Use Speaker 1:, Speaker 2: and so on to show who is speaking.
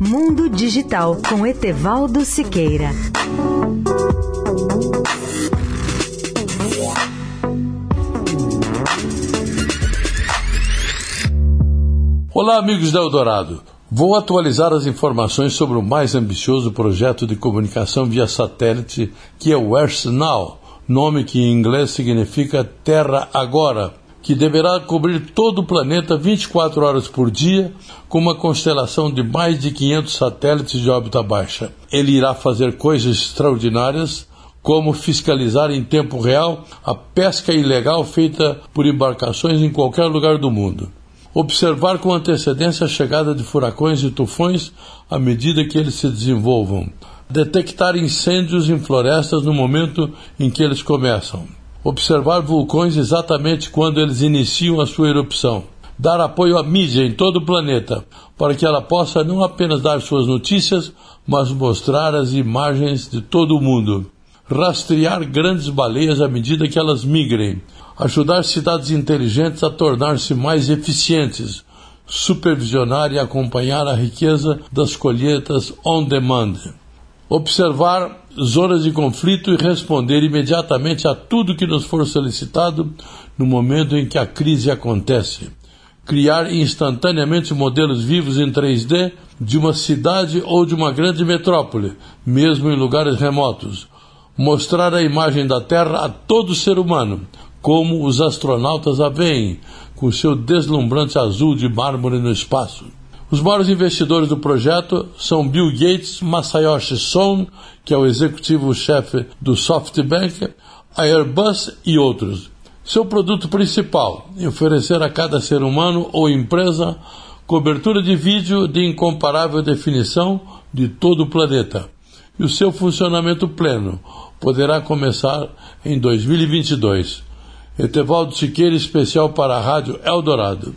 Speaker 1: Mundo Digital com Etevaldo Siqueira.
Speaker 2: Olá, amigos da Eldorado. Vou atualizar as informações sobre o mais ambicioso projeto de comunicação via satélite que é o Earth Now, nome que em inglês significa Terra Agora, que deverá cobrir todo o planeta 24 horas por dia com uma constelação de mais de 500 satélites de órbita baixa. Ele irá fazer coisas extraordinárias como fiscalizar em tempo real a pesca ilegal feita por embarcações em qualquer lugar do mundo. Observar com antecedência a chegada de furacões e tufões à medida que eles se desenvolvam, detectar incêndios em florestas no momento em que eles começam, observar vulcões exatamente quando eles iniciam a sua erupção, dar apoio à mídia em todo o planeta para que ela possa não apenas dar suas notícias, mas mostrar as imagens de todo o mundo, rastrear grandes baleias à medida que elas migrem, ajudar cidades inteligentes a tornar-se mais eficientes, supervisionar e acompanhar a riqueza das colheitas on demand, observar zonas de conflito e responder imediatamente a tudo que nos for solicitado no momento em que a crise acontece, criar instantaneamente modelos vivos em 3D de uma cidade ou de uma grande metrópole, mesmo em lugares remotos, mostrar a imagem da Terra a todo ser humano, como os astronautas a veem, com seu deslumbrante azul de mármore no espaço. Os maiores investidores do projeto são Bill Gates, Masayoshi Son, que é o executivo-chefe do SoftBank, a Airbus e outros. Seu produto principal é oferecer a cada ser humano ou empresa cobertura de vídeo de incomparável definição de todo o planeta. E o seu funcionamento pleno poderá começar em 2022. Etevaldo Siqueira, especial para a Rádio Eldorado.